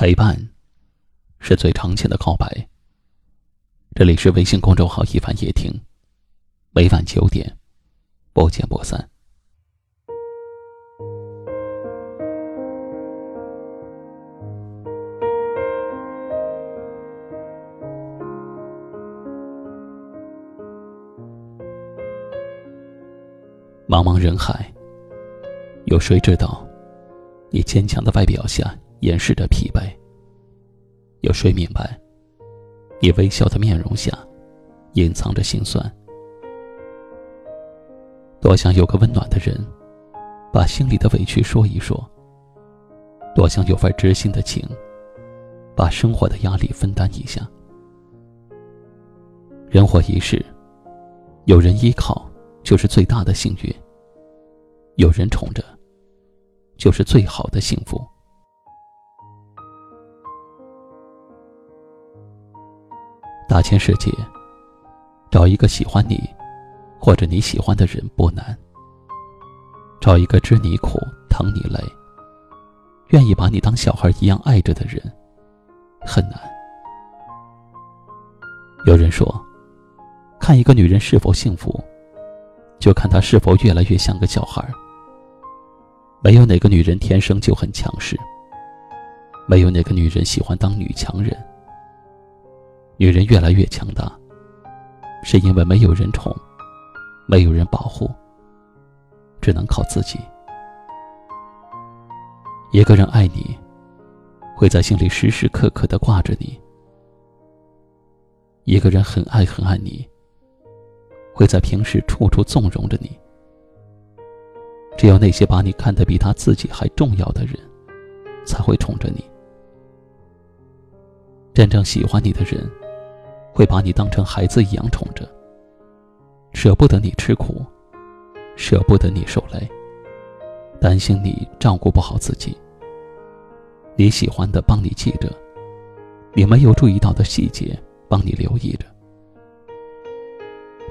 陪伴，是最长情的告白。这里是微信公众号“一凡夜听”，每晚九点，不见不散。茫茫人海，有谁知道，你坚强的外表下？掩饰着疲惫。有谁明白？你微笑的面容下，隐藏着心酸。多想有个温暖的人，把心里的委屈说一说。多想有份知心的情，把生活的压力分担一下。人活一世，有人依靠就是最大的幸运；有人宠着，就是最好的幸福。大千世界，找一个喜欢你，或者你喜欢的人不难。找一个知你苦、疼你累、愿意把你当小孩一样爱着的人，很难。有人说，看一个女人是否幸福，就看她是否越来越像个小孩。没有哪个女人天生就很强势，没有哪个女人喜欢当女强人。女人越来越强大，是因为没有人宠，没有人保护，只能靠自己。一个人爱你，会在心里时时刻刻的挂着你；一个人很爱很爱你，会在平时处处纵容着你。只有那些把你看得比他自己还重要的人，才会宠着你。真正喜欢你的人。会把你当成孩子一样宠着，舍不得你吃苦，舍不得你受累，担心你照顾不好自己。你喜欢的帮你记着，你没有注意到的细节帮你留意着。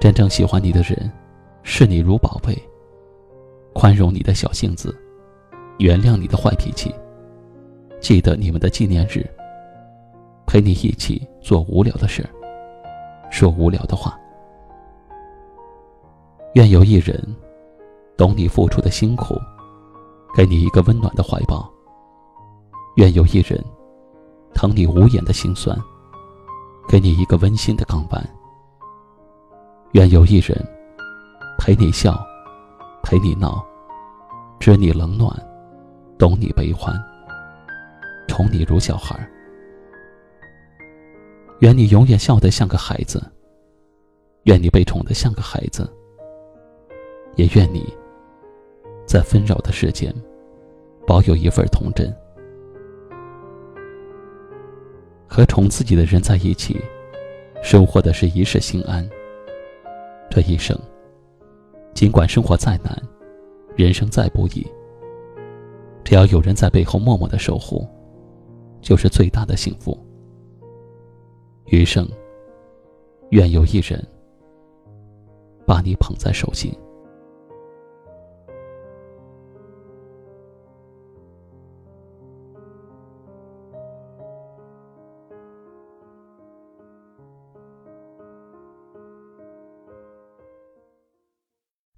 真正喜欢你的人，视你如宝贝，宽容你的小性子，原谅你的坏脾气，记得你们的纪念日，陪你一起做无聊的事。说无聊的话。愿有一人，懂你付出的辛苦，给你一个温暖的怀抱。愿有一人，疼你无言的心酸，给你一个温馨的港湾。愿有一人，陪你笑，陪你闹，知你冷暖，懂你悲欢，宠你如小孩。愿你永远笑得像个孩子，愿你被宠得像个孩子，也愿你，在纷扰的世间，保有一份童真。和宠自己的人在一起，收获的是一世心安。这一生，尽管生活再难，人生再不易，只要有人在背后默默的守护，就是最大的幸福。余生，愿有一人把你捧在手心。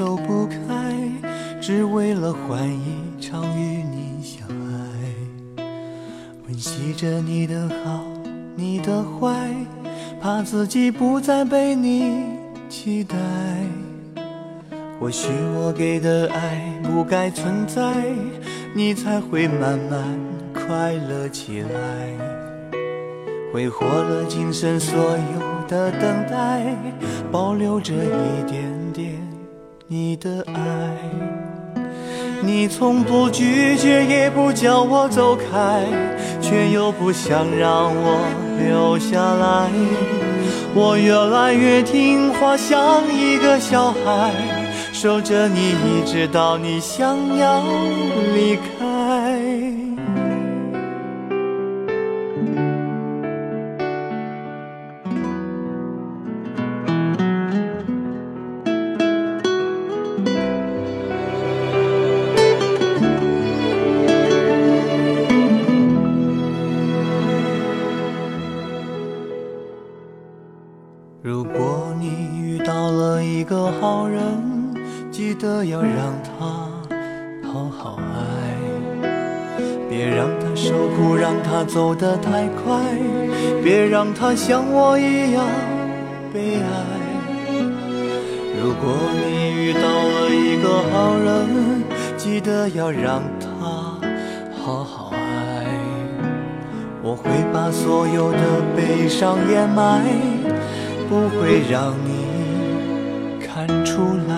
走不开，只为了换一场与你相爱。温习着你的好，你的坏，怕自己不再被你期待。或许我给的爱不该存在，你才会慢慢快乐起来。挥霍了今生所有的等待，保留着一点点你的爱。你从不拒绝，也不叫我走开，却又不想让我留下来。我越来越听话，像一个小孩。守着你，一直到你想要离开。如果你遇到了一个好人。记得要让他好好爱，别让他受苦，让他走得太快，别让他像我一样悲哀。如果你遇到了一个好人，记得要让他好好爱，我会把所有的悲伤掩埋，不会让你看出来。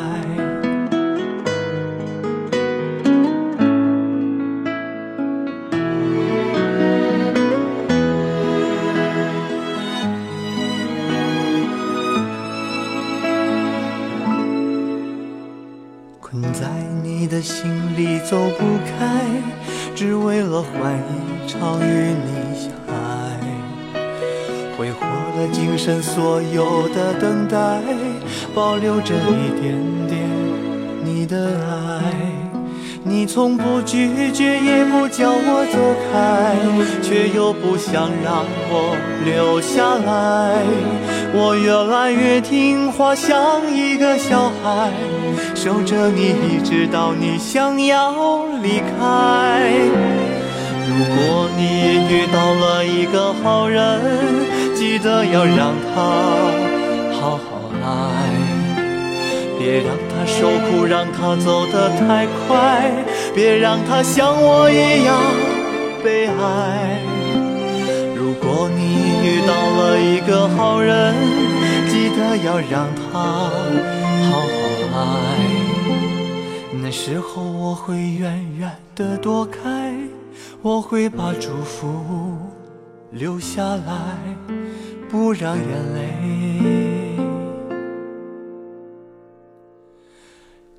困在你的心里走不开，只为了换一场与你相。今生所有的等待，保留着一点点你的爱。你从不拒绝，也不叫我走开，却又不想让我留下来。我越来越听话，像一个小孩，守着你，一直到你想要离开。如果你遇到了一个好人，记得要让他好好爱。别让他受苦，让他走得太快，别让他像我一样悲哀。如果你遇到了一个好人，记得要让他好好爱。那时候我会远远地躲开，我会把祝福留下来，不让眼泪。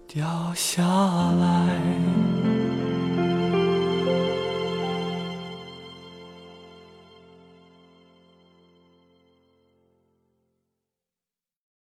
掉下来。